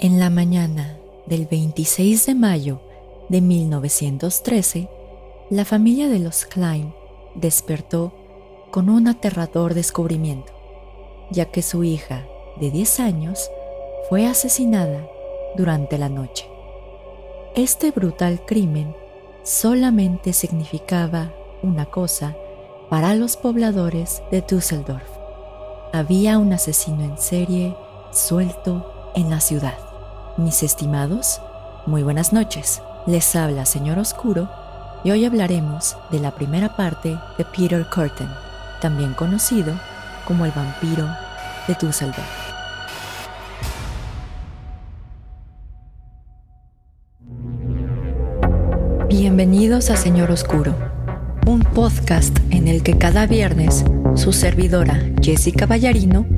En la mañana del 26 de mayo de 1913, la familia de los Klein despertó con un aterrador descubrimiento, ya que su hija de 10 años fue asesinada durante la noche. Este brutal crimen solamente significaba una cosa para los pobladores de Düsseldorf. Había un asesino en serie suelto en la ciudad. Mis estimados, muy buenas noches. Les habla Señor Oscuro y hoy hablaremos de la primera parte de Peter Curtin, también conocido como el vampiro de Düsseldorf. Bienvenidos a Señor Oscuro, un podcast en el que cada viernes su servidora Jessica Ballarino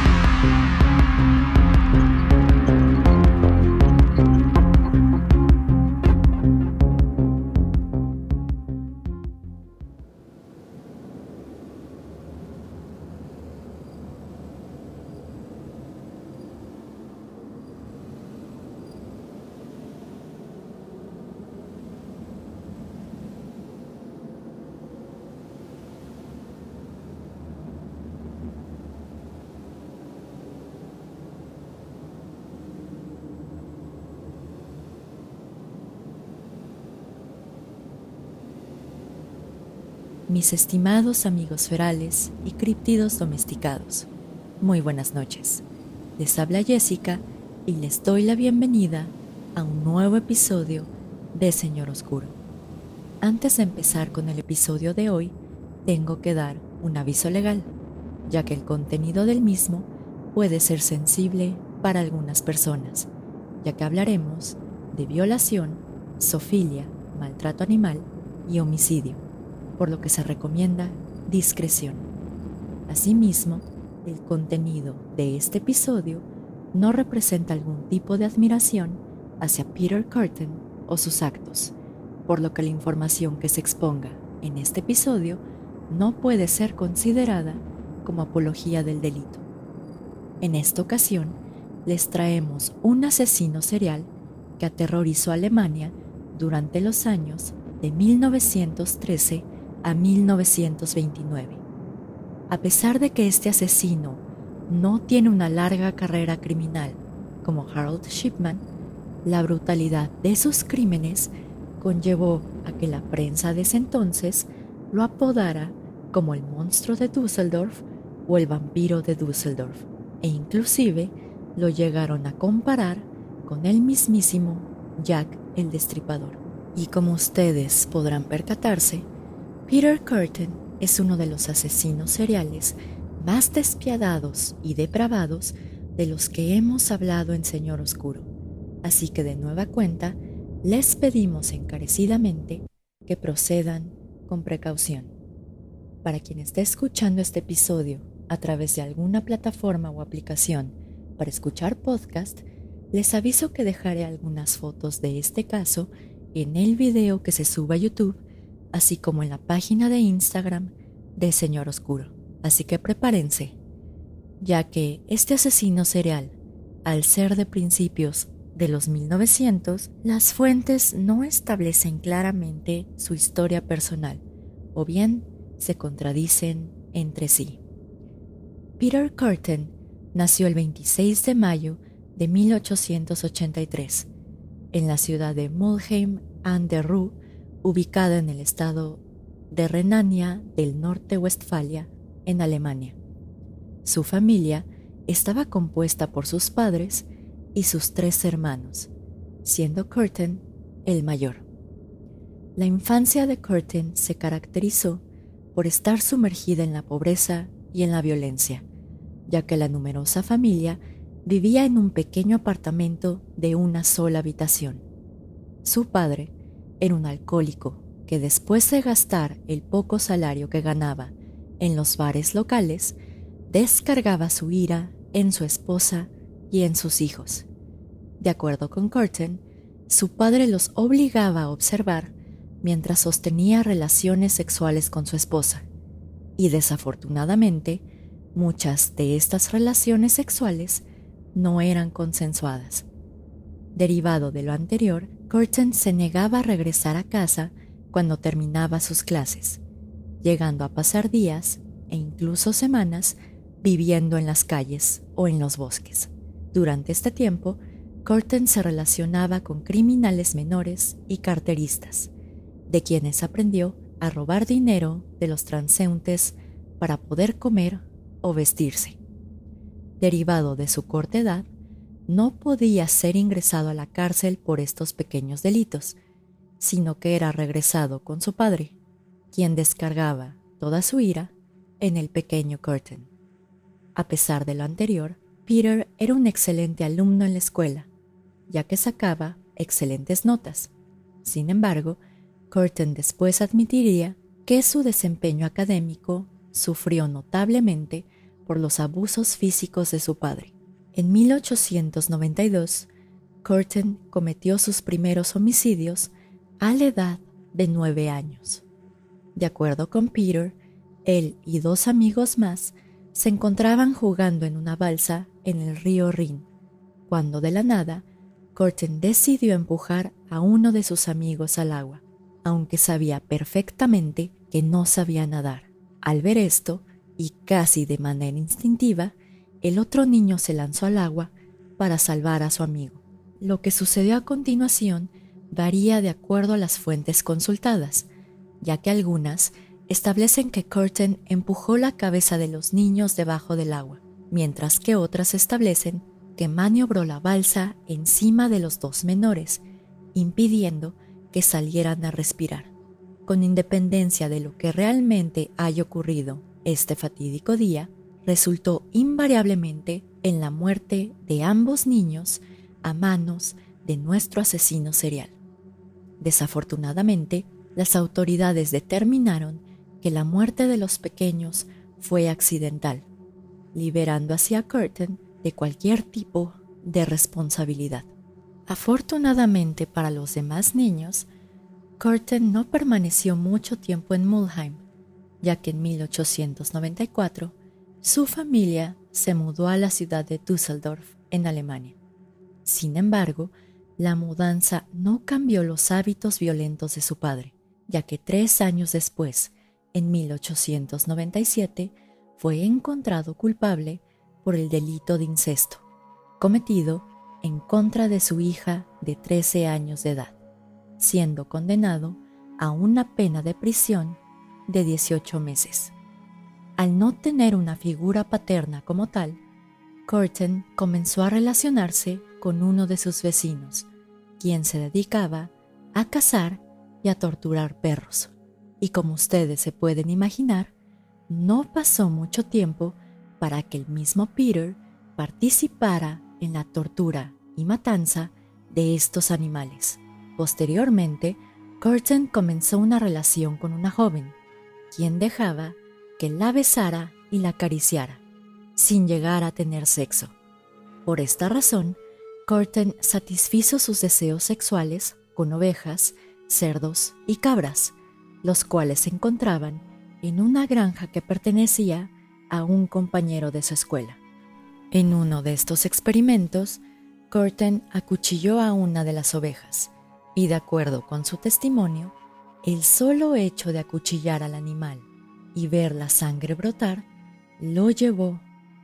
Mis estimados amigos ferales y críptidos domesticados. Muy buenas noches. Les habla Jessica y les doy la bienvenida a un nuevo episodio de Señor Oscuro. Antes de empezar con el episodio de hoy, tengo que dar un aviso legal, ya que el contenido del mismo puede ser sensible para algunas personas, ya que hablaremos de violación, sofilia, maltrato animal y homicidio por lo que se recomienda discreción. Asimismo, el contenido de este episodio no representa algún tipo de admiración hacia Peter Curtin o sus actos, por lo que la información que se exponga en este episodio no puede ser considerada como apología del delito. En esta ocasión, les traemos un asesino serial que aterrorizó a Alemania durante los años de 1913 a 1929. A pesar de que este asesino no tiene una larga carrera criminal como Harold Shipman, la brutalidad de sus crímenes conllevó a que la prensa de ese entonces lo apodara como el monstruo de Düsseldorf o el vampiro de Düsseldorf, e inclusive lo llegaron a comparar con el mismísimo Jack el Destripador. Y como ustedes podrán percatarse, Peter Curtin es uno de los asesinos seriales más despiadados y depravados de los que hemos hablado en Señor Oscuro. Así que de nueva cuenta, les pedimos encarecidamente que procedan con precaución. Para quien esté escuchando este episodio a través de alguna plataforma o aplicación para escuchar podcast, les aviso que dejaré algunas fotos de este caso en el video que se suba a YouTube así como en la página de Instagram de Señor Oscuro. Así que prepárense, ya que este asesino serial, al ser de principios de los 1900, las fuentes no establecen claramente su historia personal, o bien se contradicen entre sí. Peter Curtin nació el 26 de mayo de 1883 en la ciudad de Mulheim an der Ruhr, ubicada en el estado de Renania del Norte-Westfalia, en Alemania. Su familia estaba compuesta por sus padres y sus tres hermanos, siendo Curtin el mayor. La infancia de Curtin se caracterizó por estar sumergida en la pobreza y en la violencia, ya que la numerosa familia vivía en un pequeño apartamento de una sola habitación. Su padre era un alcohólico que después de gastar el poco salario que ganaba en los bares locales, descargaba su ira en su esposa y en sus hijos. De acuerdo con Curtin, su padre los obligaba a observar mientras sostenía relaciones sexuales con su esposa, y desafortunadamente muchas de estas relaciones sexuales no eran consensuadas. Derivado de lo anterior, Curtin se negaba a regresar a casa cuando terminaba sus clases, llegando a pasar días e incluso semanas viviendo en las calles o en los bosques. Durante este tiempo, Curtin se relacionaba con criminales menores y carteristas, de quienes aprendió a robar dinero de los transeúntes para poder comer o vestirse. Derivado de su corta edad, no podía ser ingresado a la cárcel por estos pequeños delitos, sino que era regresado con su padre, quien descargaba toda su ira en el pequeño Curtin. A pesar de lo anterior, Peter era un excelente alumno en la escuela, ya que sacaba excelentes notas. Sin embargo, Curtin después admitiría que su desempeño académico sufrió notablemente por los abusos físicos de su padre. En 1892, Curtin cometió sus primeros homicidios a la edad de nueve años. De acuerdo con Peter, él y dos amigos más se encontraban jugando en una balsa en el río Rin, cuando de la nada, Curtin decidió empujar a uno de sus amigos al agua, aunque sabía perfectamente que no sabía nadar. Al ver esto, y casi de manera instintiva, el otro niño se lanzó al agua para salvar a su amigo. Lo que sucedió a continuación varía de acuerdo a las fuentes consultadas, ya que algunas establecen que Curtin empujó la cabeza de los niños debajo del agua, mientras que otras establecen que maniobró la balsa encima de los dos menores, impidiendo que salieran a respirar. Con independencia de lo que realmente haya ocurrido este fatídico día, resultó invariablemente en la muerte de ambos niños a manos de nuestro asesino serial. Desafortunadamente, las autoridades determinaron que la muerte de los pequeños fue accidental, liberando así a Curtin de cualquier tipo de responsabilidad. Afortunadamente para los demás niños, Curtin no permaneció mucho tiempo en Mulheim, ya que en 1894 su familia se mudó a la ciudad de Düsseldorf, en Alemania. Sin embargo, la mudanza no cambió los hábitos violentos de su padre, ya que tres años después, en 1897, fue encontrado culpable por el delito de incesto, cometido en contra de su hija de 13 años de edad, siendo condenado a una pena de prisión de 18 meses. Al no tener una figura paterna como tal, Curtin comenzó a relacionarse con uno de sus vecinos, quien se dedicaba a cazar y a torturar perros. Y como ustedes se pueden imaginar, no pasó mucho tiempo para que el mismo Peter participara en la tortura y matanza de estos animales. Posteriormente, Curtin comenzó una relación con una joven, quien dejaba que la besara y la acariciara, sin llegar a tener sexo. Por esta razón, Curtin satisfizo sus deseos sexuales con ovejas, cerdos y cabras, los cuales se encontraban en una granja que pertenecía a un compañero de su escuela. En uno de estos experimentos, Curtin acuchilló a una de las ovejas y de acuerdo con su testimonio, el solo hecho de acuchillar al animal y ver la sangre brotar lo llevó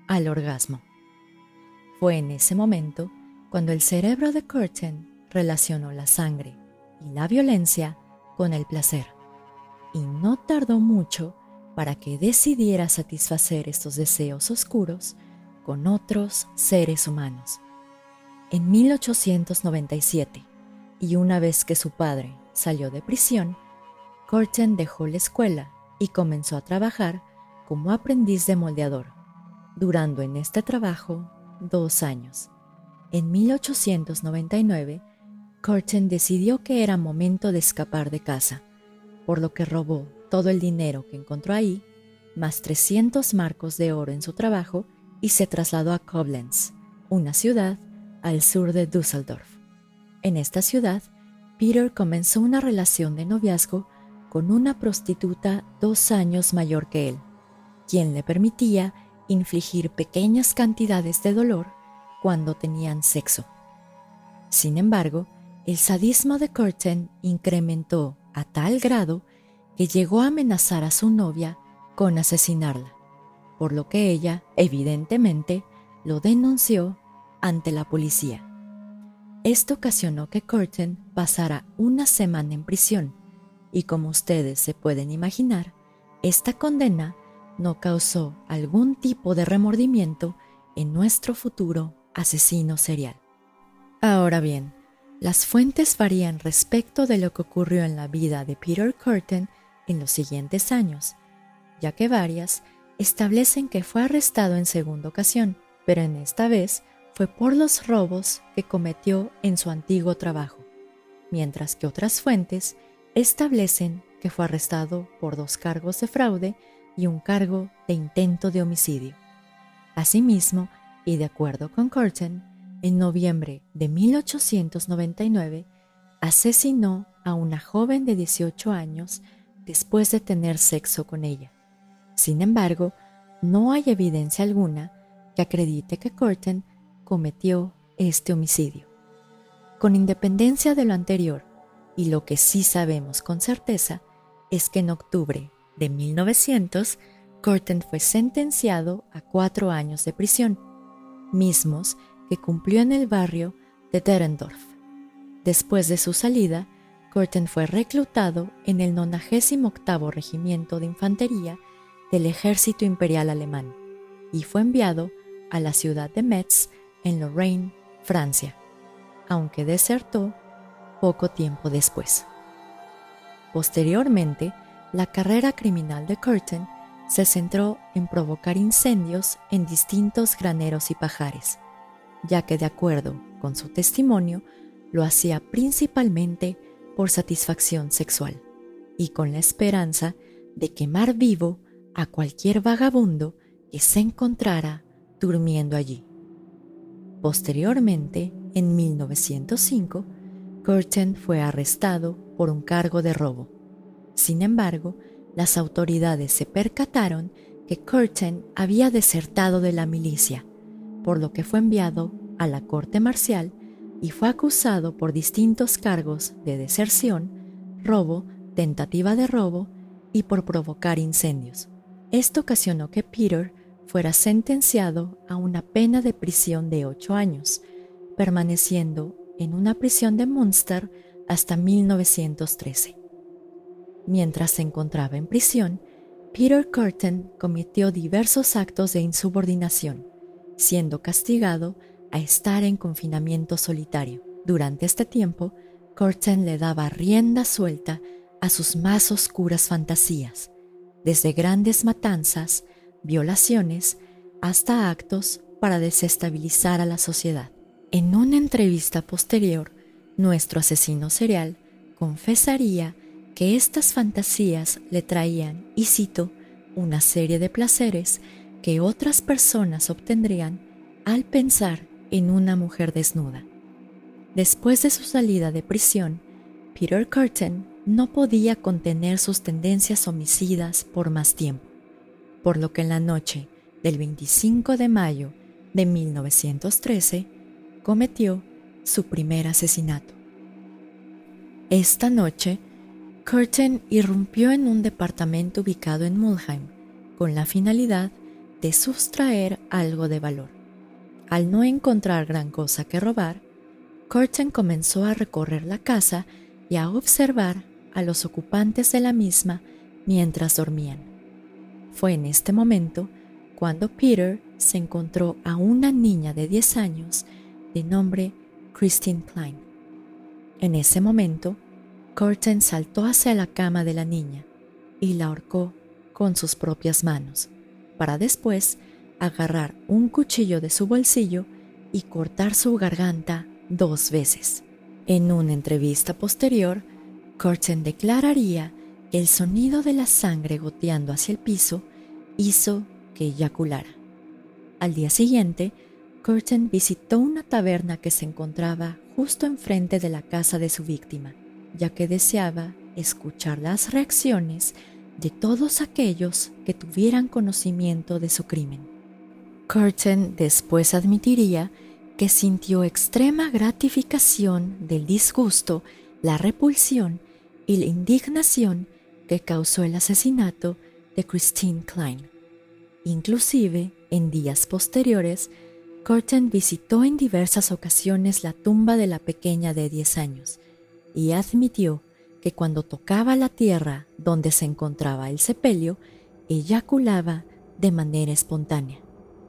al orgasmo. Fue en ese momento cuando el cerebro de Curtin relacionó la sangre y la violencia con el placer, y no tardó mucho para que decidiera satisfacer estos deseos oscuros con otros seres humanos. En 1897, y una vez que su padre salió de prisión, Curtin dejó la escuela y comenzó a trabajar como aprendiz de moldeador, durando en este trabajo dos años. En 1899, Curtin decidió que era momento de escapar de casa, por lo que robó todo el dinero que encontró ahí más 300 marcos de oro en su trabajo y se trasladó a Koblenz, una ciudad al sur de Düsseldorf. En esta ciudad, Peter comenzó una relación de noviazgo con una prostituta dos años mayor que él, quien le permitía infligir pequeñas cantidades de dolor cuando tenían sexo. Sin embargo, el sadismo de Curtin incrementó a tal grado que llegó a amenazar a su novia con asesinarla, por lo que ella, evidentemente, lo denunció ante la policía. Esto ocasionó que Curtin pasara una semana en prisión, y como ustedes se pueden imaginar, esta condena no causó algún tipo de remordimiento en nuestro futuro asesino serial. Ahora bien, las fuentes varían respecto de lo que ocurrió en la vida de Peter Curtin en los siguientes años, ya que varias establecen que fue arrestado en segunda ocasión, pero en esta vez fue por los robos que cometió en su antiguo trabajo, mientras que otras fuentes establecen que fue arrestado por dos cargos de fraude y un cargo de intento de homicidio. Asimismo, y de acuerdo con Curtin, en noviembre de 1899 asesinó a una joven de 18 años después de tener sexo con ella. Sin embargo, no hay evidencia alguna que acredite que Curtin cometió este homicidio. Con independencia de lo anterior, y lo que sí sabemos con certeza es que en octubre de 1900, Curtin fue sentenciado a cuatro años de prisión, mismos que cumplió en el barrio de Derendorf. Después de su salida, Curtin fue reclutado en el 98 Regimiento de Infantería del Ejército Imperial Alemán y fue enviado a la ciudad de Metz, en Lorraine, Francia, aunque desertó poco tiempo después. Posteriormente, la carrera criminal de Curtin se centró en provocar incendios en distintos graneros y pajares, ya que de acuerdo con su testimonio, lo hacía principalmente por satisfacción sexual y con la esperanza de quemar vivo a cualquier vagabundo que se encontrara durmiendo allí. Posteriormente, en 1905, Curtin fue arrestado por un cargo de robo sin embargo, las autoridades se percataron que Curtin había desertado de la milicia, por lo que fue enviado a la corte marcial y fue acusado por distintos cargos de deserción, robo, tentativa de robo y por provocar incendios. Esto ocasionó que Peter fuera sentenciado a una pena de prisión de ocho años, permaneciendo en una prisión de Munster hasta 1913. Mientras se encontraba en prisión, Peter Curtin cometió diversos actos de insubordinación, siendo castigado a estar en confinamiento solitario. Durante este tiempo, Curtin le daba rienda suelta a sus más oscuras fantasías, desde grandes matanzas, violaciones, hasta actos para desestabilizar a la sociedad. En una entrevista posterior, nuestro asesino serial confesaría que estas fantasías le traían, y cito, una serie de placeres que otras personas obtendrían al pensar en una mujer desnuda. Después de su salida de prisión, Peter Curtin no podía contener sus tendencias homicidas por más tiempo, por lo que en la noche del 25 de mayo de 1913 cometió su primer asesinato. Esta noche Curtin irrumpió en un departamento ubicado en Mulheim con la finalidad de sustraer algo de valor. Al no encontrar gran cosa que robar, Curtin comenzó a recorrer la casa y a observar a los ocupantes de la misma mientras dormían. Fue en este momento cuando Peter se encontró a una niña de 10 años de nombre Christine Klein. En ese momento, Curtin saltó hacia la cama de la niña y la ahorcó con sus propias manos, para después agarrar un cuchillo de su bolsillo y cortar su garganta dos veces. En una entrevista posterior, Curtin declararía que el sonido de la sangre goteando hacia el piso hizo que eyaculara. Al día siguiente, Curtin visitó una taberna que se encontraba justo enfrente de la casa de su víctima, ya que deseaba escuchar las reacciones de todos aquellos que tuvieran conocimiento de su crimen. Curtin después admitiría que sintió extrema gratificación del disgusto, la repulsión y la indignación que causó el asesinato de Christine Klein. Inclusive, en días posteriores, Curtin visitó en diversas ocasiones la tumba de la pequeña de 10 años y admitió que cuando tocaba la tierra donde se encontraba el sepelio, eyaculaba de manera espontánea.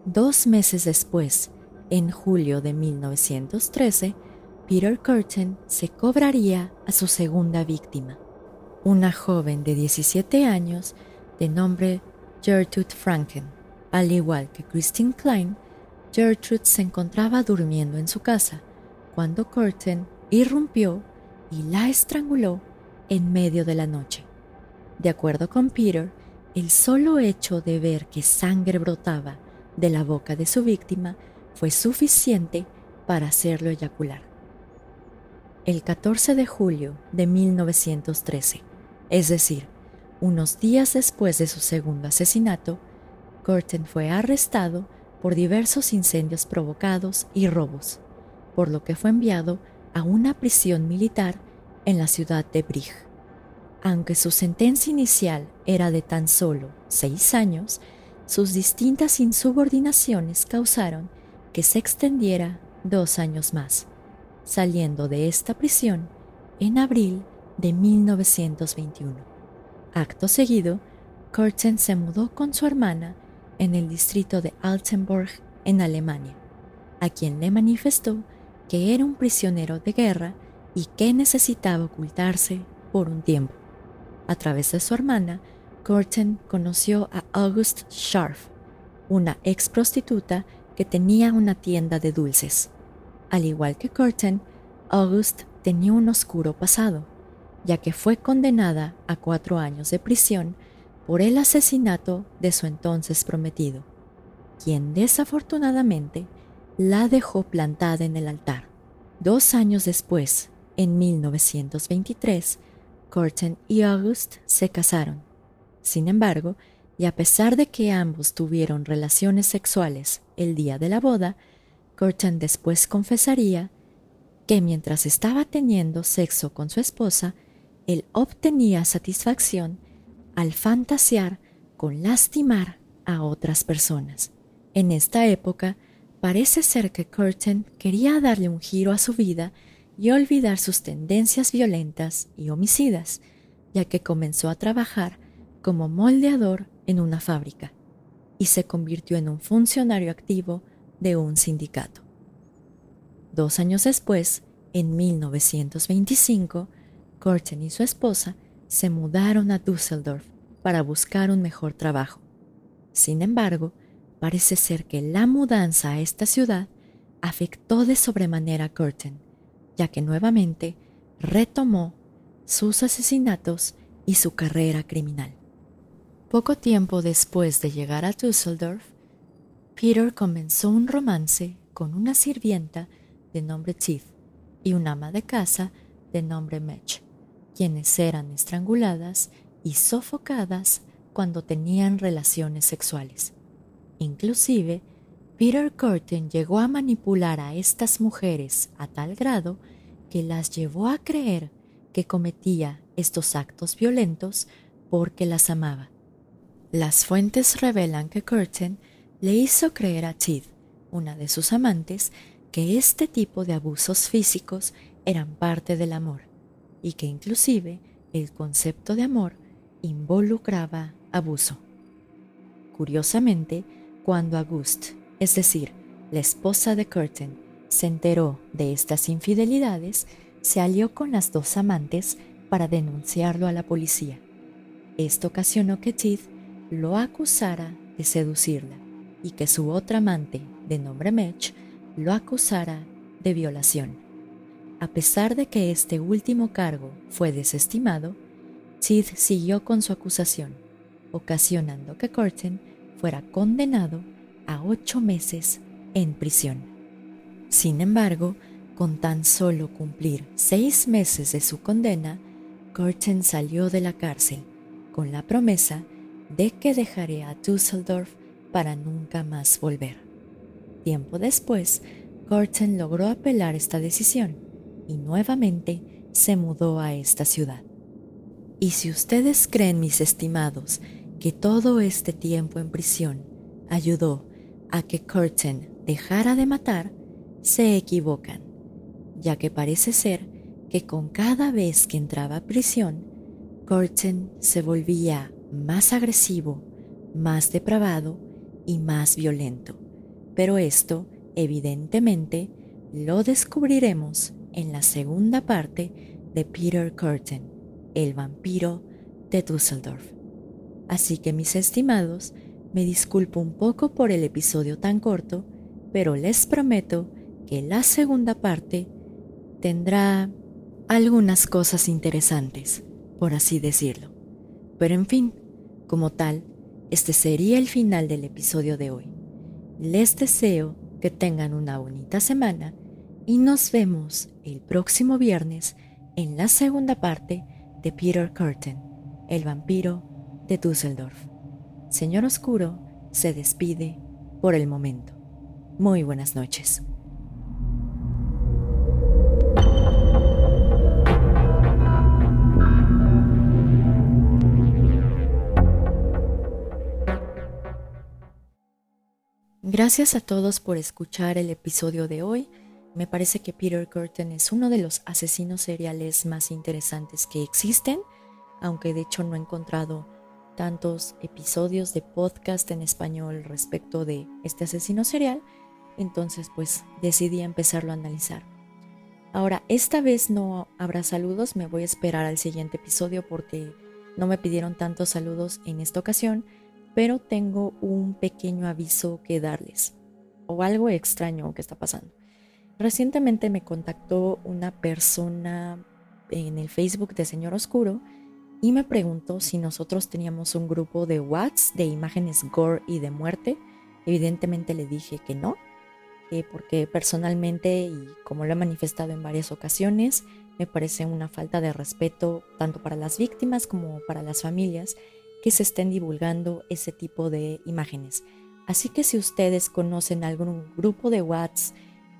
Dos meses después, en julio de 1913, Peter Curtin se cobraría a su segunda víctima, una joven de 17 años de nombre Gertrude Franken. Al igual que Christine Klein, Gertrude se encontraba durmiendo en su casa cuando Curtin irrumpió y la estranguló en medio de la noche. De acuerdo con Peter, el solo hecho de ver que sangre brotaba de la boca de su víctima fue suficiente para hacerlo eyacular. El 14 de julio de 1913, es decir, unos días después de su segundo asesinato, Curtin fue arrestado por diversos incendios provocados y robos, por lo que fue enviado a una prisión militar en la ciudad de Brig. Aunque su sentencia inicial era de tan solo seis años, sus distintas insubordinaciones causaron que se extendiera dos años más, saliendo de esta prisión en abril de 1921. Acto seguido, Kurtzen se mudó con su hermana en el distrito de Altenburg, en Alemania, a quien le manifestó que era un prisionero de guerra y que necesitaba ocultarse por un tiempo. A través de su hermana, Curtin conoció a August Scharf, una ex prostituta que tenía una tienda de dulces. Al igual que Curtin, August tenía un oscuro pasado, ya que fue condenada a cuatro años de prisión por el asesinato de su entonces prometido, quien desafortunadamente la dejó plantada en el altar. Dos años después, en 1923, Curtin y August se casaron. Sin embargo, y a pesar de que ambos tuvieron relaciones sexuales el día de la boda, Curtin después confesaría que mientras estaba teniendo sexo con su esposa, él obtenía satisfacción al fantasear con lastimar a otras personas. En esta época, parece ser que Curtin quería darle un giro a su vida y olvidar sus tendencias violentas y homicidas, ya que comenzó a trabajar como moldeador en una fábrica y se convirtió en un funcionario activo de un sindicato. Dos años después, en 1925, Curtin y su esposa se mudaron a Düsseldorf para buscar un mejor trabajo. Sin embargo, parece ser que la mudanza a esta ciudad afectó de sobremanera a Curtin, ya que nuevamente retomó sus asesinatos y su carrera criminal. Poco tiempo después de llegar a Düsseldorf, Peter comenzó un romance con una sirvienta de nombre Tiff y una ama de casa de nombre Mech, quienes eran estranguladas y sofocadas cuando tenían relaciones sexuales. Inclusive, Peter Curtin llegó a manipular a estas mujeres a tal grado que las llevó a creer que cometía estos actos violentos porque las amaba. Las fuentes revelan que Curtin le hizo creer a Tid, una de sus amantes, que este tipo de abusos físicos eran parte del amor y que inclusive el concepto de amor involucraba abuso. Curiosamente, cuando Auguste es decir, la esposa de Curtin, se enteró de estas infidelidades, se alió con las dos amantes para denunciarlo a la policía. Esto ocasionó que Tid lo acusara de seducirla y que su otra amante, de nombre Mech, lo acusara de violación. A pesar de que este último cargo fue desestimado, Tid siguió con su acusación, ocasionando que Curtin fuera condenado a ocho meses en prisión. Sin embargo, con tan solo cumplir seis meses de su condena, Curtin salió de la cárcel con la promesa de que dejaría a Düsseldorf para nunca más volver. Tiempo después, Curtin logró apelar esta decisión y nuevamente se mudó a esta ciudad. Y si ustedes creen, mis estimados, que todo este tiempo en prisión ayudó a que Curtin dejara de matar, se equivocan, ya que parece ser que con cada vez que entraba a prisión, Curtin se volvía más agresivo, más depravado y más violento. Pero esto, evidentemente, lo descubriremos en la segunda parte de Peter Curtin, el vampiro de Düsseldorf. Así que mis estimados, me disculpo un poco por el episodio tan corto, pero les prometo que la segunda parte tendrá algunas cosas interesantes, por así decirlo. Pero en fin, como tal, este sería el final del episodio de hoy. Les deseo que tengan una bonita semana y nos vemos el próximo viernes en la segunda parte de Peter Curtin, el vampiro de Düsseldorf. Señor Oscuro se despide por el momento. Muy buenas noches. Gracias a todos por escuchar el episodio de hoy. Me parece que Peter Curtin es uno de los asesinos seriales más interesantes que existen, aunque de hecho no he encontrado tantos episodios de podcast en español respecto de este asesino serial, entonces pues decidí empezarlo a analizar. Ahora, esta vez no habrá saludos, me voy a esperar al siguiente episodio porque no me pidieron tantos saludos en esta ocasión pero tengo un pequeño aviso que darles o algo extraño que está pasando. Recientemente me contactó una persona en el Facebook de Señor Oscuro y me preguntó si nosotros teníamos un grupo de WhatsApp de imágenes gore y de muerte. Evidentemente le dije que no, porque personalmente y como lo he manifestado en varias ocasiones, me parece una falta de respeto tanto para las víctimas como para las familias que se estén divulgando ese tipo de imágenes. Así que si ustedes conocen algún grupo de WhatsApp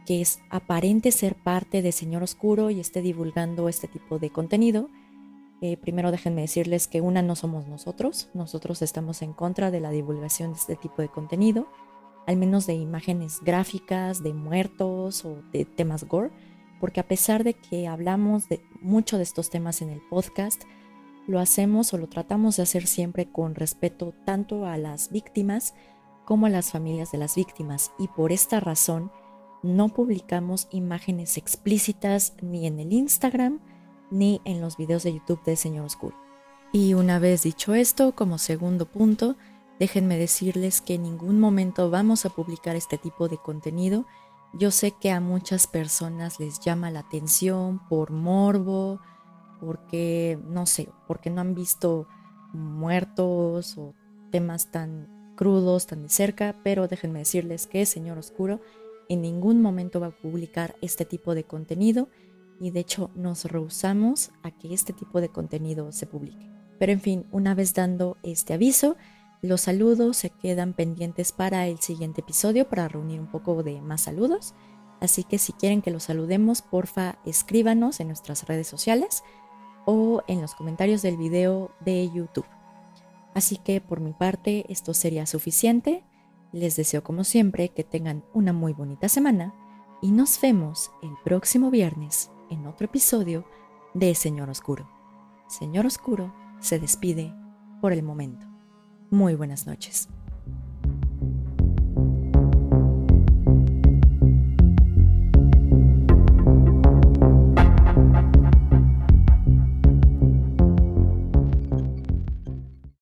que es aparente ser parte de Señor Oscuro y esté divulgando este tipo de contenido, eh, primero déjenme decirles que una no somos nosotros, nosotros estamos en contra de la divulgación de este tipo de contenido, al menos de imágenes gráficas, de muertos o de temas gore, porque a pesar de que hablamos de mucho de estos temas en el podcast, lo hacemos o lo tratamos de hacer siempre con respeto tanto a las víctimas como a las familias de las víctimas. Y por esta razón no publicamos imágenes explícitas ni en el Instagram ni en los videos de YouTube de Señor Oscuro. Y una vez dicho esto, como segundo punto, déjenme decirles que en ningún momento vamos a publicar este tipo de contenido. Yo sé que a muchas personas les llama la atención por morbo, porque, no sé, porque no han visto muertos o temas tan crudos, tan de cerca, pero déjenme decirles que Señor Oscuro en ningún momento va a publicar este tipo de contenido y de hecho nos rehusamos a que este tipo de contenido se publique. Pero en fin, una vez dando este aviso, los saludos se quedan pendientes para el siguiente episodio para reunir un poco de más saludos. Así que si quieren que los saludemos, porfa escríbanos en nuestras redes sociales o en los comentarios del video de YouTube. Así que por mi parte esto sería suficiente. Les deseo como siempre que tengan una muy bonita semana y nos vemos el próximo viernes en otro episodio de Señor Oscuro. Señor Oscuro se despide por el momento. Muy buenas noches.